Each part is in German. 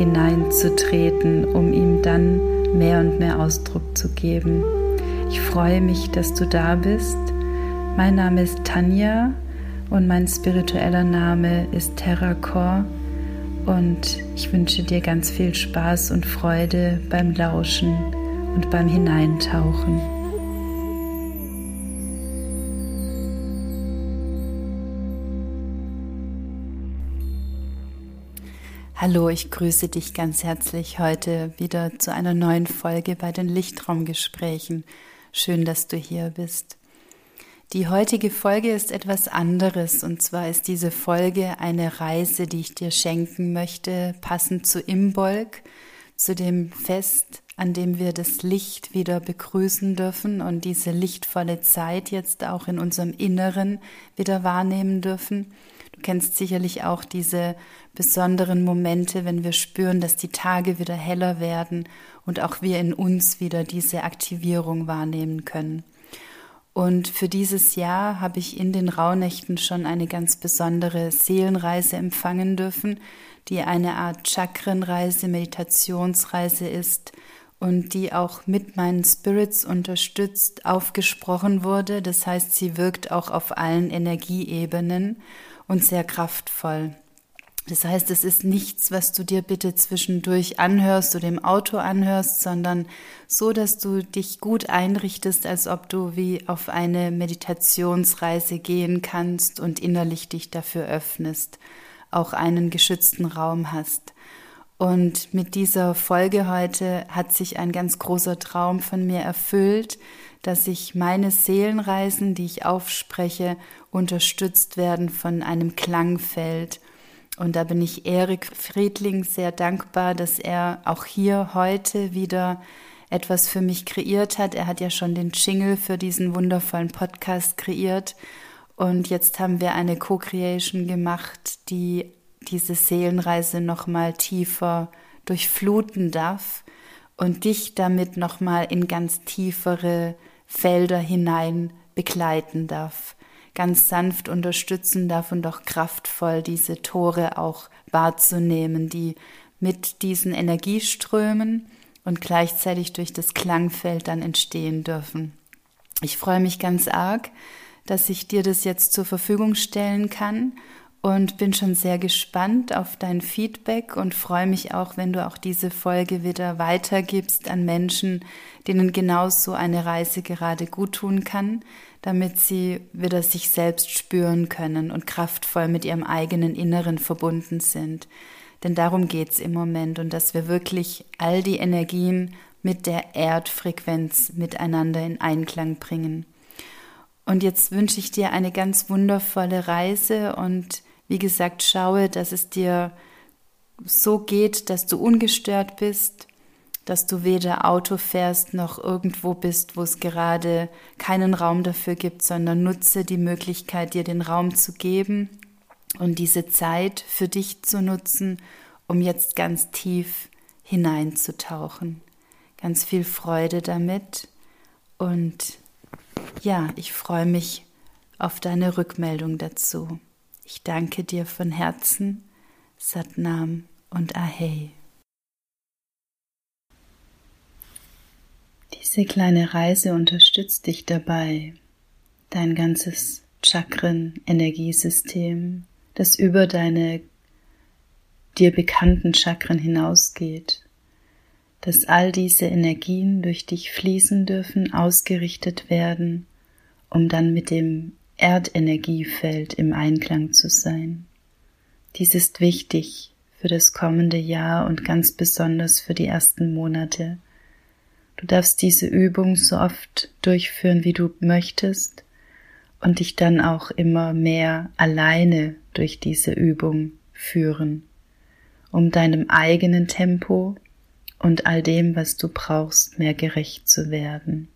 hineinzutreten, um ihm dann mehr und mehr Ausdruck zu geben. Ich freue mich, dass du da bist. Mein Name ist Tanja und mein spiritueller Name ist Terracor und ich wünsche dir ganz viel Spaß und Freude beim Lauschen und beim Hineintauchen. Hallo, ich grüße dich ganz herzlich heute wieder zu einer neuen Folge bei den Lichtraumgesprächen. Schön, dass du hier bist. Die heutige Folge ist etwas anderes und zwar ist diese Folge eine Reise, die ich dir schenken möchte, passend zu Imbolg, zu dem Fest, an dem wir das Licht wieder begrüßen dürfen und diese lichtvolle Zeit jetzt auch in unserem Inneren wieder wahrnehmen dürfen. Du kennst sicherlich auch diese besonderen Momente, wenn wir spüren, dass die Tage wieder heller werden und auch wir in uns wieder diese Aktivierung wahrnehmen können. Und für dieses Jahr habe ich in den Rauhnächten schon eine ganz besondere Seelenreise empfangen dürfen, die eine Art Chakrenreise, Meditationsreise ist und die auch mit meinen Spirits unterstützt aufgesprochen wurde. Das heißt, sie wirkt auch auf allen Energieebenen und sehr kraftvoll. Das heißt, es ist nichts, was du dir bitte zwischendurch anhörst oder im Auto anhörst, sondern so, dass du dich gut einrichtest, als ob du wie auf eine Meditationsreise gehen kannst und innerlich dich dafür öffnest, auch einen geschützten Raum hast. Und mit dieser Folge heute hat sich ein ganz großer Traum von mir erfüllt, dass ich meine Seelenreisen, die ich aufspreche, unterstützt werden von einem Klangfeld. Und da bin ich Erik Friedling sehr dankbar, dass er auch hier heute wieder etwas für mich kreiert hat. Er hat ja schon den Jingle für diesen wundervollen Podcast kreiert. Und jetzt haben wir eine Co-Creation gemacht, die diese Seelenreise nochmal tiefer durchfluten darf und dich damit nochmal in ganz tiefere Felder hinein begleiten darf, ganz sanft unterstützen darf und doch kraftvoll diese Tore auch wahrzunehmen, die mit diesen Energieströmen und gleichzeitig durch das Klangfeld dann entstehen dürfen. Ich freue mich ganz arg, dass ich dir das jetzt zur Verfügung stellen kann und bin schon sehr gespannt auf dein Feedback und freue mich auch, wenn du auch diese Folge wieder weitergibst an Menschen, denen genauso eine Reise gerade gut tun kann, damit sie wieder sich selbst spüren können und kraftvoll mit ihrem eigenen Inneren verbunden sind. Denn darum geht's im Moment und dass wir wirklich all die Energien mit der Erdfrequenz miteinander in Einklang bringen. Und jetzt wünsche ich dir eine ganz wundervolle Reise und wie gesagt, schaue, dass es dir so geht, dass du ungestört bist, dass du weder Auto fährst noch irgendwo bist, wo es gerade keinen Raum dafür gibt, sondern nutze die Möglichkeit, dir den Raum zu geben und diese Zeit für dich zu nutzen, um jetzt ganz tief hineinzutauchen. Ganz viel Freude damit und ja, ich freue mich auf deine Rückmeldung dazu. Ich danke dir von Herzen, Satnam und Ahei. Diese kleine Reise unterstützt dich dabei, dein ganzes Chakren-Energiesystem, das über deine dir bekannten Chakren hinausgeht, dass all diese Energien durch dich fließen dürfen, ausgerichtet werden, um dann mit dem Erdenergiefeld im Einklang zu sein. Dies ist wichtig für das kommende Jahr und ganz besonders für die ersten Monate. Du darfst diese Übung so oft durchführen, wie du möchtest und dich dann auch immer mehr alleine durch diese Übung führen, um deinem eigenen Tempo und all dem, was du brauchst, mehr gerecht zu werden.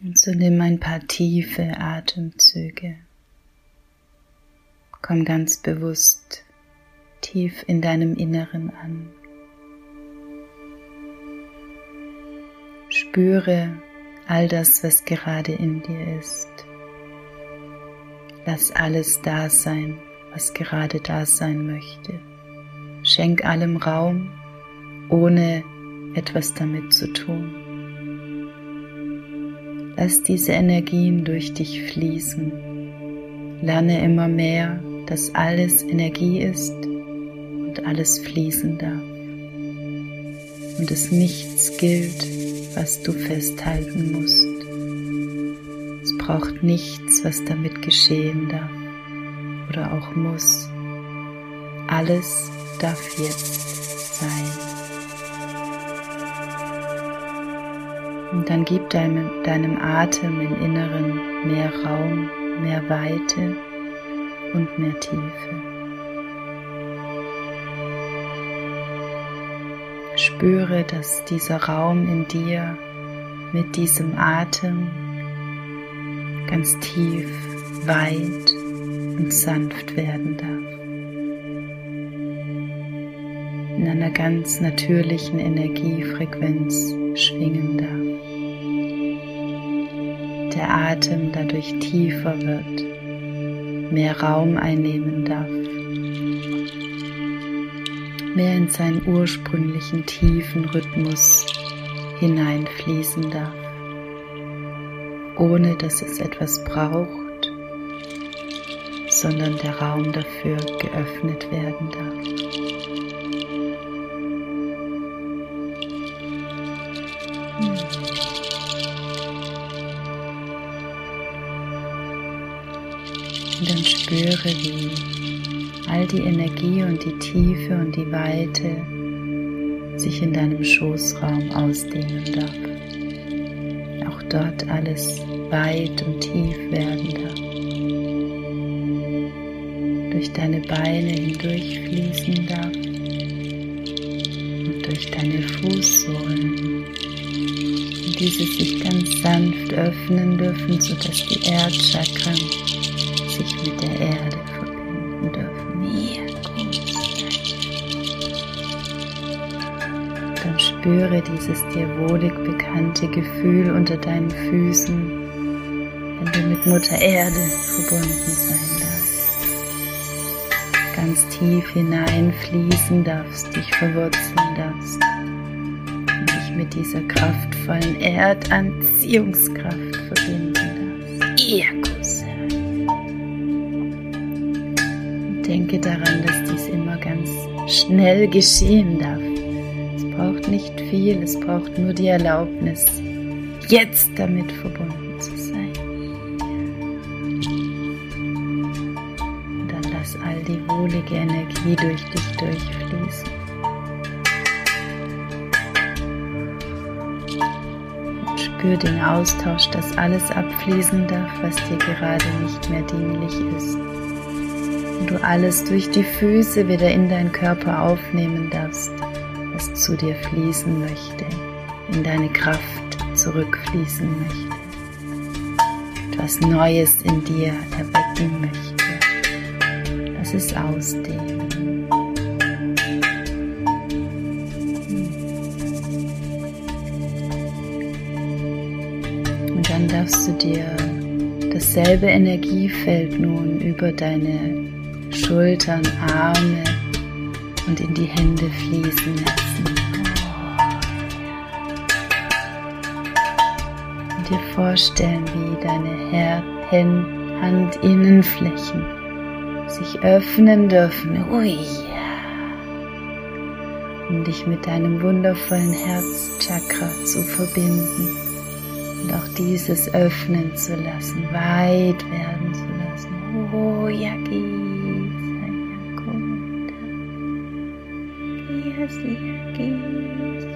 Und so nimm ein paar tiefe Atemzüge. Komm ganz bewusst tief in deinem Inneren an. Spüre all das, was gerade in dir ist. Lass alles da sein, was gerade da sein möchte. Schenk allem Raum, ohne etwas damit zu tun. Lass diese Energien durch dich fließen. Lerne immer mehr, dass alles Energie ist und alles fließen darf. Und es nichts gilt, was du festhalten musst. Es braucht nichts, was damit geschehen darf oder auch muss. Alles darf jetzt sein. Und dann gib deinem, deinem Atem im Inneren mehr Raum, mehr Weite und mehr Tiefe. Spüre, dass dieser Raum in dir mit diesem Atem ganz tief, weit und sanft werden darf. In einer ganz natürlichen Energiefrequenz schwingen der Atem dadurch tiefer wird, mehr Raum einnehmen darf, mehr in seinen ursprünglichen tiefen Rhythmus hineinfließen darf, ohne dass es etwas braucht, sondern der Raum dafür geöffnet werden darf. Spüre, wie all die Energie und die Tiefe und die Weite sich in deinem Schoßraum ausdehnen darf. Auch dort alles weit und tief werden darf. Durch deine Beine hindurchfließen darf und durch deine Fußsohlen. Und diese sich ganz sanft öffnen dürfen, sodass die Erdchakren spüre dieses dir wohlig bekannte Gefühl unter deinen Füßen, wenn du mit Mutter Erde verbunden sein darfst. Ganz tief hineinfließen darfst, dich verwurzeln darfst und dich mit dieser kraftvollen Erdanziehungskraft verbinden darfst. Irkus. Denke daran, dass dies immer ganz schnell geschehen darf. Braucht nicht viel, es braucht nur die Erlaubnis, jetzt damit verbunden zu sein. Und dann lass all die wohlige Energie durch dich durchfließen. Und spür den Austausch, dass alles abfließen darf, was dir gerade nicht mehr dienlich ist und du alles durch die Füße wieder in deinen Körper aufnehmen darfst, zu dir fließen möchte, in deine Kraft zurückfließen möchte, etwas Neues in dir erwecken möchte. Lass es ausdehnen. Und dann darfst du dir dasselbe Energiefeld nun über deine Schultern, Arme und in die Hände fließen lassen. Dir vorstellen, wie deine Handinnenflächen sich öffnen dürfen. Ui, um dich mit deinem wundervollen Herzchakra zu verbinden und auch dieses öffnen zu lassen, weit werden zu lassen. Oh, Yagi. diese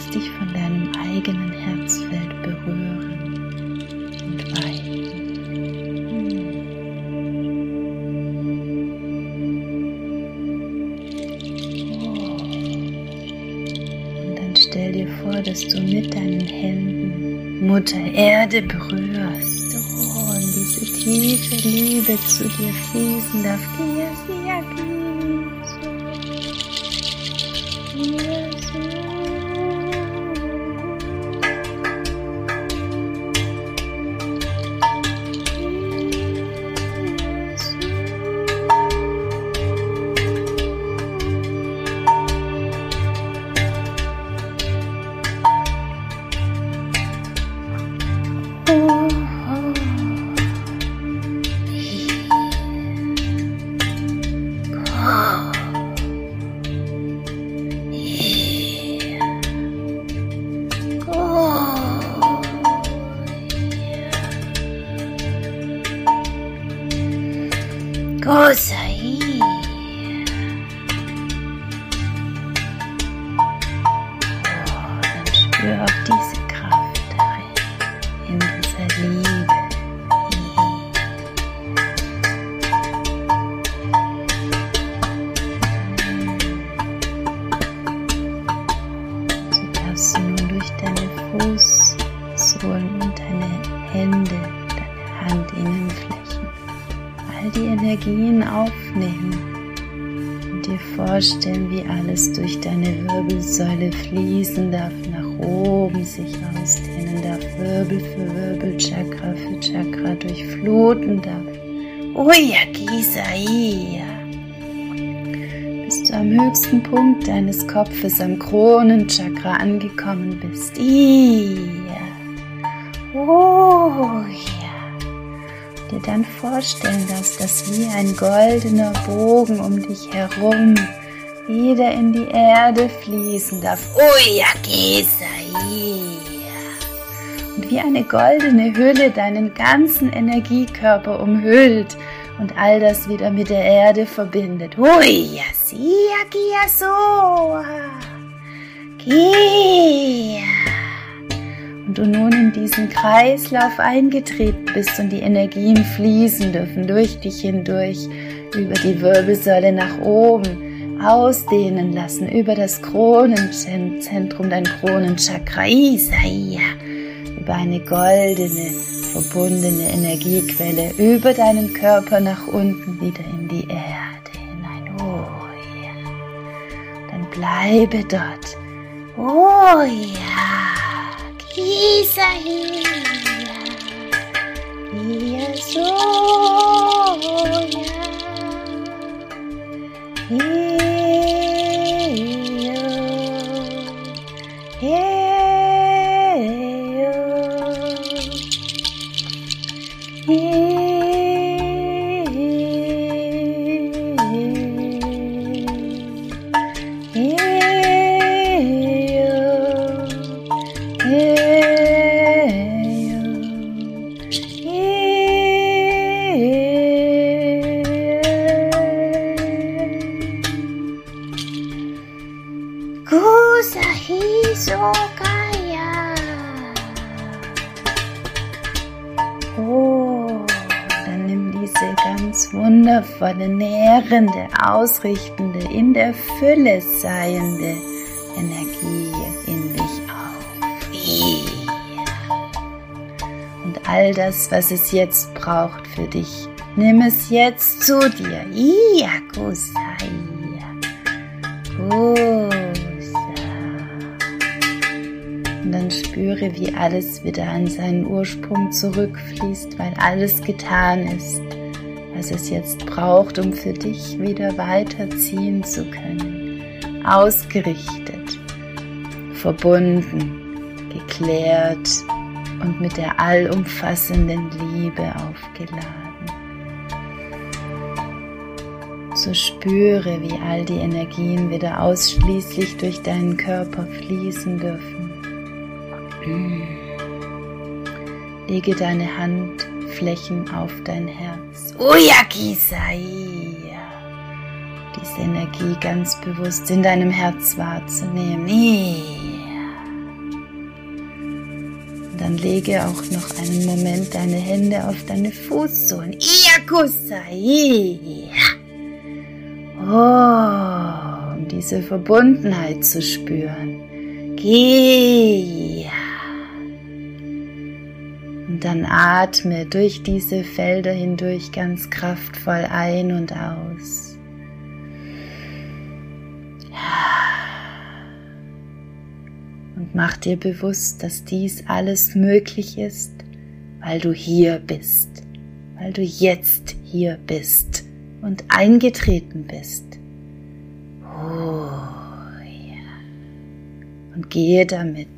Lass dich von deinem eigenen Herzfeld berühren und weiten. stell dir vor, dass du mit deinen Händen Mutter Erde berührst. Oh, und diese tiefe Liebe zu dir fließen darf. cosa vorstellen, wie alles durch deine Wirbelsäule fließen darf, nach oben sich ausdehnen darf, Wirbel für Wirbel, Chakra für Chakra durchfluten darf. Uya Gisaiya. Bis du am höchsten Punkt deines Kopfes am Kronenchakra angekommen bist. Iya. Oh ja. Dir dann vorstellen darfst, dass wie ein goldener Bogen um dich herum wieder in die Erde fließen darf. Und wie eine goldene Hülle deinen ganzen Energiekörper umhüllt und all das wieder mit der Erde verbindet. Uya sia kia so. Kia. Und du nun in diesen Kreislauf eingetreten bist und die Energien fließen dürfen durch dich hindurch, über die Wirbelsäule nach oben ausdehnen lassen über das Kronenzentrum, dein Kronenchakra, Isaiah, über eine goldene, verbundene Energiequelle, über deinen Körper nach unten wieder in die Erde hinein. Oh ja. Dann bleibe dort. Oh ja. Isaíra, minha. Isaiah. Ja, so. Ja. wundervolle, nährende, ausrichtende, in der Fülle seiende Energie in dich auf. Und all das, was es jetzt braucht für dich, nimm es jetzt zu dir. Und spüre, wie alles wieder an seinen Ursprung zurückfließt, weil alles getan ist was es jetzt braucht, um für dich wieder weiterziehen zu können. Ausgerichtet, verbunden, geklärt und mit der allumfassenden Liebe aufgeladen. So spüre, wie all die Energien wieder ausschließlich durch deinen Körper fließen dürfen. Lege deine Handflächen auf dein Herz. Uyakisai! Diese Energie ganz bewusst in deinem Herz wahrzunehmen. Und dann lege auch noch einen Moment deine Hände auf deine Fußsohlen. Iyakusai! Oh, um diese Verbundenheit zu spüren. Geh. Dann atme durch diese Felder hindurch ganz kraftvoll ein und aus. Und mach dir bewusst, dass dies alles möglich ist, weil du hier bist, weil du jetzt hier bist und eingetreten bist. Oh ja. Und gehe damit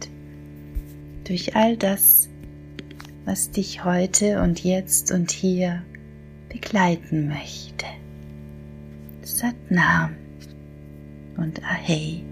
durch all das, was dich heute und jetzt und hier begleiten möchte. Satnam und Ahei.